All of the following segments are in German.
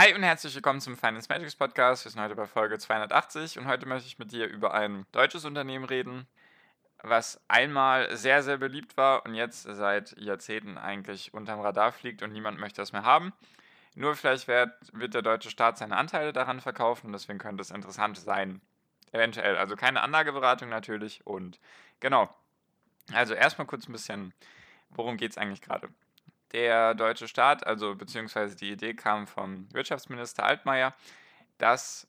Hi und herzlich willkommen zum Finance Magics Podcast. Wir sind heute bei Folge 280 und heute möchte ich mit dir über ein deutsches Unternehmen reden, was einmal sehr, sehr beliebt war und jetzt seit Jahrzehnten eigentlich unterm Radar fliegt und niemand möchte das mehr haben. Nur vielleicht wird, wird der deutsche Staat seine Anteile daran verkaufen, deswegen könnte es interessant sein. Eventuell. Also keine Anlageberatung natürlich und genau. Also erstmal kurz ein bisschen, worum geht es eigentlich gerade? Der deutsche Staat, also beziehungsweise die Idee kam vom Wirtschaftsminister Altmaier, dass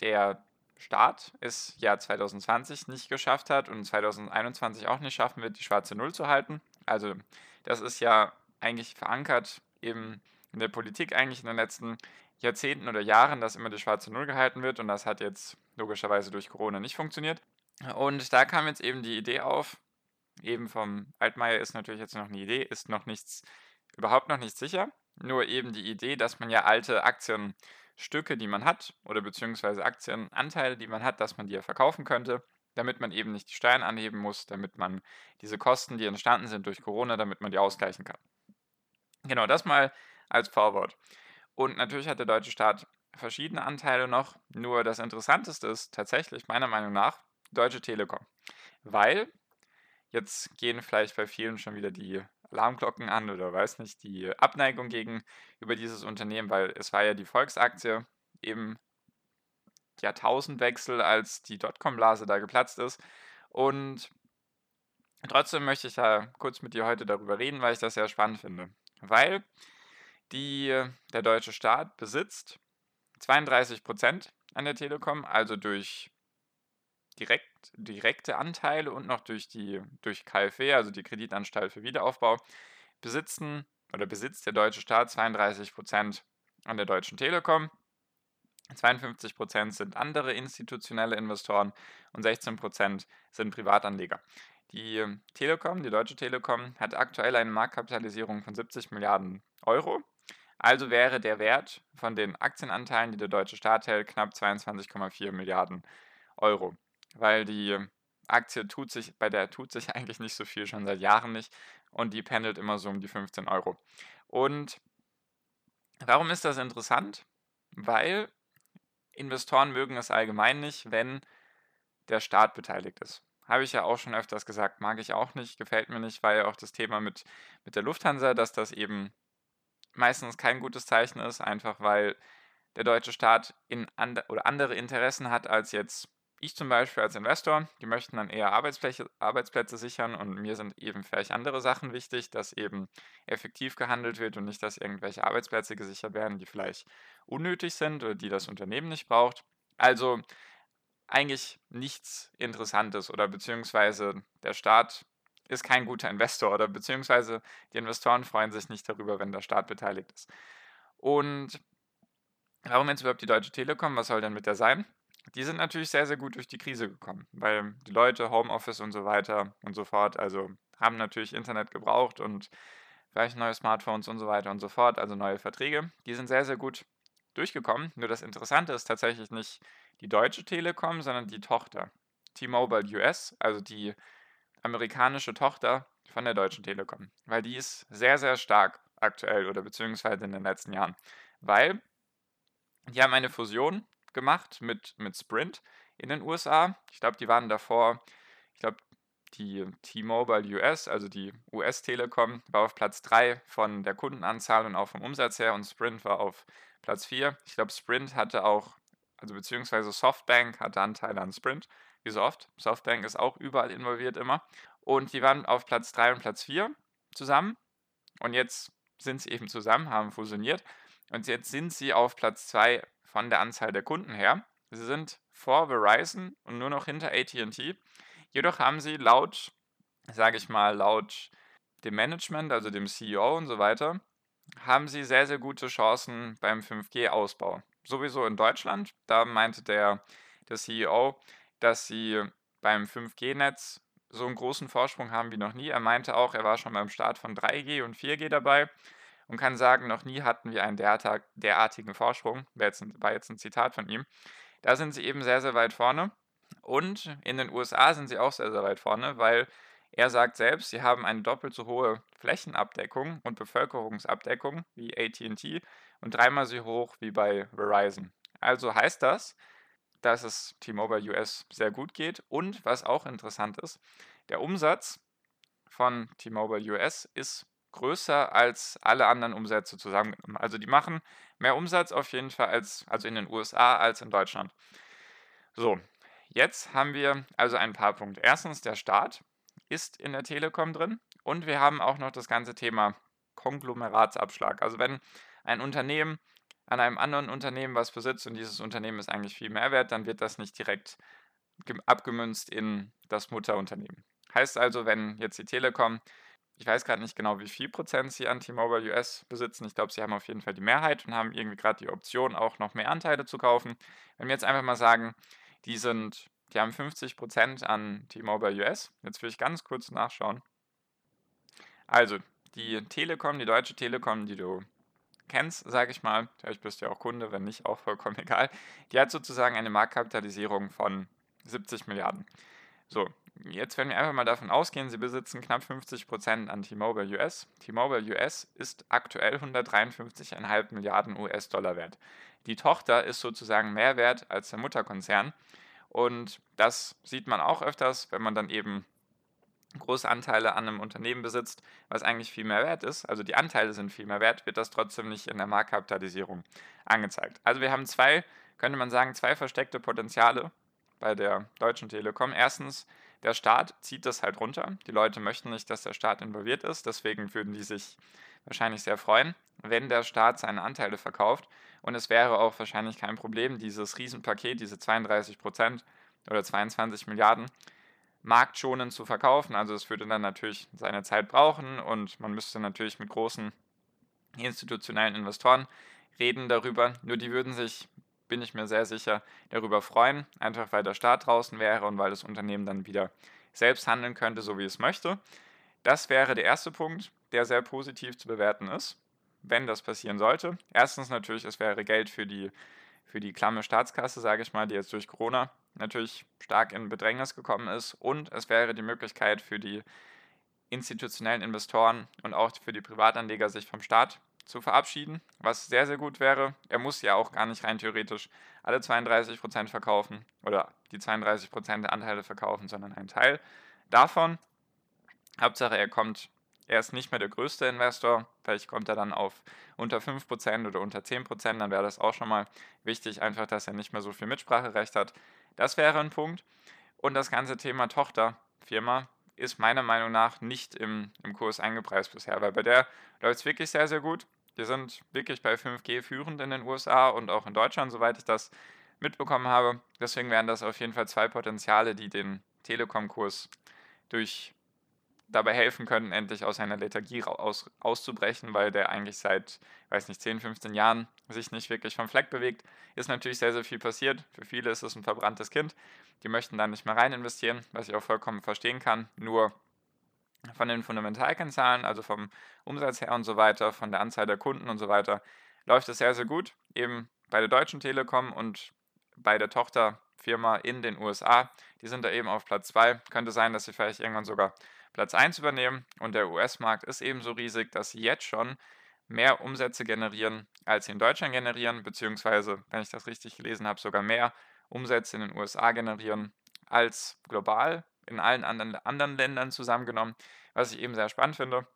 der Staat es Jahr 2020 nicht geschafft hat und 2021 auch nicht schaffen wird, die schwarze Null zu halten. Also das ist ja eigentlich verankert eben in der Politik eigentlich in den letzten Jahrzehnten oder Jahren, dass immer die schwarze Null gehalten wird und das hat jetzt logischerweise durch Corona nicht funktioniert. Und da kam jetzt eben die Idee auf, eben vom Altmaier ist natürlich jetzt noch eine Idee, ist noch nichts, überhaupt noch nicht sicher. Nur eben die Idee, dass man ja alte Aktienstücke, die man hat, oder beziehungsweise Aktienanteile, die man hat, dass man die ja verkaufen könnte, damit man eben nicht die Steuern anheben muss, damit man diese Kosten, die entstanden sind durch Corona, damit man die ausgleichen kann. Genau, das mal als Vorwort. Und natürlich hat der deutsche Staat verschiedene Anteile noch, nur das Interessanteste ist tatsächlich meiner Meinung nach Deutsche Telekom. Weil Jetzt gehen vielleicht bei vielen schon wieder die Alarmglocken an oder weiß nicht, die Abneigung gegenüber dieses Unternehmen, weil es war ja die Volksaktie im Jahrtausendwechsel, als die Dotcom-Blase da geplatzt ist. Und trotzdem möchte ich da kurz mit dir heute darüber reden, weil ich das sehr spannend finde. Weil die, der deutsche Staat besitzt 32 Prozent an der Telekom, also durch direkt, direkte Anteile und noch durch die durch KfW, also die Kreditanstalt für Wiederaufbau, besitzen oder besitzt der deutsche Staat 32 Prozent an der Deutschen Telekom. 52 Prozent sind andere institutionelle Investoren und 16 Prozent sind Privatanleger. Die Telekom, die Deutsche Telekom, hat aktuell eine Marktkapitalisierung von 70 Milliarden Euro. Also wäre der Wert von den Aktienanteilen, die der deutsche Staat hält, knapp 22,4 Milliarden Euro weil die Aktie tut sich, bei der tut sich eigentlich nicht so viel, schon seit Jahren nicht. Und die pendelt immer so um die 15 Euro. Und warum ist das interessant? Weil Investoren mögen es allgemein nicht, wenn der Staat beteiligt ist. Habe ich ja auch schon öfters gesagt, mag ich auch nicht, gefällt mir nicht, weil auch das Thema mit, mit der Lufthansa, dass das eben meistens kein gutes Zeichen ist, einfach weil der deutsche Staat in and oder andere Interessen hat als jetzt ich zum Beispiel als Investor, die möchten dann eher Arbeitsplätze, sichern und mir sind eben vielleicht andere Sachen wichtig, dass eben effektiv gehandelt wird und nicht, dass irgendwelche Arbeitsplätze gesichert werden, die vielleicht unnötig sind oder die das Unternehmen nicht braucht. Also eigentlich nichts Interessantes oder beziehungsweise der Staat ist kein guter Investor oder beziehungsweise die Investoren freuen sich nicht darüber, wenn der Staat beteiligt ist. Und warum jetzt überhaupt die Deutsche Telekom? Was soll denn mit der sein? Die sind natürlich sehr, sehr gut durch die Krise gekommen, weil die Leute Homeoffice und so weiter und so fort, also haben natürlich Internet gebraucht und vielleicht neue Smartphones und so weiter und so fort, also neue Verträge. Die sind sehr, sehr gut durchgekommen. Nur das Interessante ist tatsächlich nicht die Deutsche Telekom, sondern die Tochter. T-Mobile US, also die amerikanische Tochter von der Deutschen Telekom. Weil die ist sehr, sehr stark aktuell oder beziehungsweise in den letzten Jahren. Weil die haben eine Fusion gemacht mit, mit Sprint in den USA. Ich glaube, die waren davor, ich glaube, die T-Mobile US, also die US Telekom, war auf Platz 3 von der Kundenanzahl und auch vom Umsatz her und Sprint war auf Platz 4. Ich glaube, Sprint hatte auch, also beziehungsweise Softbank hatte Anteile an Sprint, wie so oft. Softbank ist auch überall involviert immer. Und die waren auf Platz 3 und Platz 4 zusammen. Und jetzt sind sie eben zusammen, haben fusioniert. Und jetzt sind sie auf Platz 2 von der Anzahl der Kunden her. Sie sind vor Verizon und nur noch hinter ATT. Jedoch haben sie laut, sage ich mal, laut dem Management, also dem CEO und so weiter, haben sie sehr, sehr gute Chancen beim 5G-Ausbau. Sowieso in Deutschland, da meinte der, der CEO, dass sie beim 5G-Netz so einen großen Vorsprung haben wie noch nie. Er meinte auch, er war schon beim Start von 3G und 4G dabei und kann sagen, noch nie hatten wir einen derartigen Vorsprung. War jetzt, ein, war jetzt ein Zitat von ihm. Da sind sie eben sehr, sehr weit vorne. Und in den USA sind sie auch sehr, sehr weit vorne, weil er sagt selbst, sie haben eine doppelt so hohe Flächenabdeckung und Bevölkerungsabdeckung wie ATT und dreimal so hoch wie bei Verizon. Also heißt das, dass es T-Mobile US sehr gut geht und was auch interessant ist, der Umsatz von T-Mobile US ist größer als alle anderen Umsätze zusammengenommen. Also die machen mehr Umsatz auf jeden Fall als also in den USA als in Deutschland. So, jetzt haben wir also ein paar Punkte. Erstens der Staat ist in der Telekom drin und wir haben auch noch das ganze Thema Konglomeratsabschlag. Also wenn ein Unternehmen an einem anderen Unternehmen was besitzt und dieses Unternehmen ist eigentlich viel mehr wert, dann wird das nicht direkt abgemünzt in das Mutterunternehmen. Heißt also, wenn jetzt die Telekom, ich weiß gerade nicht genau, wie viel Prozent sie an T-Mobile US besitzen, ich glaube, sie haben auf jeden Fall die Mehrheit und haben irgendwie gerade die Option, auch noch mehr Anteile zu kaufen. Wenn wir jetzt einfach mal sagen, die sind, die haben 50 Prozent an T-Mobile US, jetzt will ich ganz kurz nachschauen. Also, die Telekom, die Deutsche Telekom, die du kennst, sage ich mal, vielleicht bist du ja auch Kunde, wenn nicht, auch vollkommen egal, die hat sozusagen eine Marktkapitalisierung von 70 Milliarden. So, jetzt werden wir einfach mal davon ausgehen, sie besitzen knapp 50% an T-Mobile US. T-Mobile US ist aktuell 153,5 Milliarden US-Dollar wert. Die Tochter ist sozusagen mehr wert als der Mutterkonzern. Und das sieht man auch öfters, wenn man dann eben große Anteile an einem Unternehmen besitzt, was eigentlich viel mehr wert ist, also die Anteile sind viel mehr wert, wird das trotzdem nicht in der Marktkapitalisierung angezeigt. Also wir haben zwei, könnte man sagen, zwei versteckte Potenziale bei der Deutschen Telekom. Erstens, der Staat zieht das halt runter. Die Leute möchten nicht, dass der Staat involviert ist, deswegen würden die sich wahrscheinlich sehr freuen, wenn der Staat seine Anteile verkauft. Und es wäre auch wahrscheinlich kein Problem, dieses Riesenpaket, diese 32 Prozent oder 22 Milliarden, marktschonend zu verkaufen. Also es würde dann natürlich seine Zeit brauchen und man müsste natürlich mit großen institutionellen Investoren reden darüber. Nur die würden sich, bin ich mir sehr sicher, darüber freuen, einfach weil der Staat draußen wäre und weil das Unternehmen dann wieder selbst handeln könnte, so wie es möchte. Das wäre der erste Punkt, der sehr positiv zu bewerten ist, wenn das passieren sollte. Erstens natürlich, es wäre Geld für die, für die klamme Staatskasse, sage ich mal, die jetzt durch Corona natürlich stark in Bedrängnis gekommen ist und es wäre die Möglichkeit für die institutionellen Investoren und auch für die Privatanleger, sich vom Staat zu verabschieden, was sehr, sehr gut wäre. Er muss ja auch gar nicht rein theoretisch alle 32 Prozent verkaufen oder die 32 Prozent der Anteile verkaufen, sondern einen Teil davon. Hauptsache, er kommt, er ist nicht mehr der größte Investor. Vielleicht kommt er dann auf unter 5 Prozent oder unter 10%, Prozent, dann wäre das auch schon mal wichtig, einfach, dass er nicht mehr so viel Mitspracherecht hat. Das wäre ein Punkt. Und das ganze Thema Tochterfirma ist meiner Meinung nach nicht im, im Kurs eingepreist bisher, weil bei der läuft es wirklich sehr, sehr gut. Wir sind wirklich bei 5G führend in den USA und auch in Deutschland, soweit ich das mitbekommen habe. Deswegen wären das auf jeden Fall zwei Potenziale, die den Telekom-Kurs durch dabei helfen können, endlich aus einer Lethargie aus, auszubrechen, weil der eigentlich seit, weiß nicht, 10, 15 Jahren sich nicht wirklich vom Fleck bewegt. Ist natürlich sehr, sehr viel passiert. Für viele ist es ein verbranntes Kind. Die möchten da nicht mehr rein investieren, was ich auch vollkommen verstehen kann. Nur von den Fundamentalkennzahlen, also vom Umsatz her und so weiter, von der Anzahl der Kunden und so weiter, läuft es sehr, sehr gut. Eben bei der Deutschen Telekom und bei der Tochterfirma in den USA. Die sind da eben auf Platz 2. Könnte sein, dass sie vielleicht irgendwann sogar Platz 1 übernehmen und der US-Markt ist ebenso riesig, dass sie jetzt schon mehr Umsätze generieren, als sie in Deutschland generieren, beziehungsweise, wenn ich das richtig gelesen habe, sogar mehr Umsätze in den USA generieren als global in allen anderen, anderen Ländern zusammengenommen, was ich eben sehr spannend finde.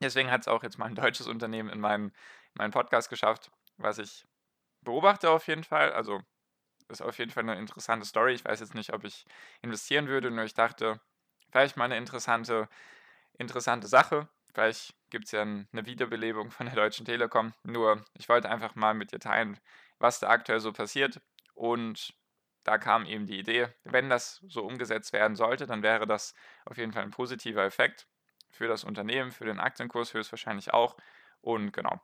Deswegen hat es auch jetzt mal ein deutsches Unternehmen in meinen, meinen Podcast geschafft, was ich beobachte auf jeden Fall. Also ist auf jeden Fall eine interessante Story. Ich weiß jetzt nicht, ob ich investieren würde, nur ich dachte, vielleicht mal eine interessante, interessante Sache. Vielleicht gibt es ja eine Wiederbelebung von der Deutschen Telekom. Nur, ich wollte einfach mal mit dir teilen, was da aktuell so passiert. Und da kam eben die Idee, wenn das so umgesetzt werden sollte, dann wäre das auf jeden Fall ein positiver Effekt für das Unternehmen, für den Aktienkurs höchstwahrscheinlich auch. Und genau.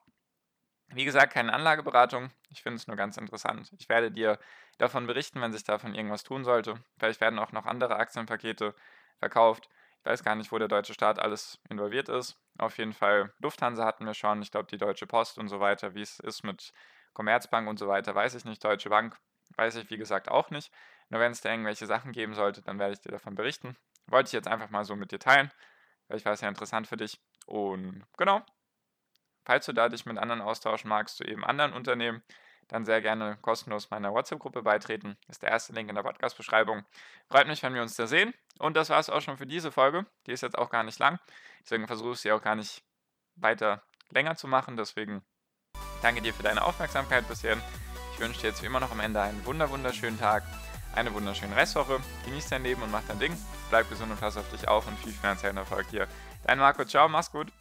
Wie gesagt, keine Anlageberatung. Ich finde es nur ganz interessant. Ich werde dir davon berichten, wenn sich davon irgendwas tun sollte. Vielleicht werden auch noch andere Aktienpakete verkauft. Ich weiß gar nicht, wo der deutsche Staat alles involviert ist. Auf jeden Fall Lufthansa hatten wir schon. Ich glaube, die Deutsche Post und so weiter. Wie es ist mit Commerzbank und so weiter, weiß ich nicht. Deutsche Bank weiß ich, wie gesagt, auch nicht. Nur wenn es da irgendwelche Sachen geben sollte, dann werde ich dir davon berichten. Wollte ich jetzt einfach mal so mit dir teilen, weil ich weiß ja interessant für dich. Und genau, Falls du da dich mit anderen austauschen magst zu eben anderen Unternehmen, dann sehr gerne kostenlos meiner WhatsApp-Gruppe beitreten. Ist der erste Link in der Podcast-Beschreibung. Freut mich, wenn wir uns da sehen. Und das war es auch schon für diese Folge. Die ist jetzt auch gar nicht lang. Deswegen versuche ich sie auch gar nicht weiter länger zu machen. Deswegen danke dir für deine Aufmerksamkeit bisher. Ich wünsche dir jetzt wie immer noch am Ende einen wunderschönen Tag, eine wunderschöne Restwoche. Genieß dein Leben und mach dein Ding. Bleib gesund und pass auf dich auf und viel finanziellen Erfolg dir. Dein Marco, ciao, mach's gut.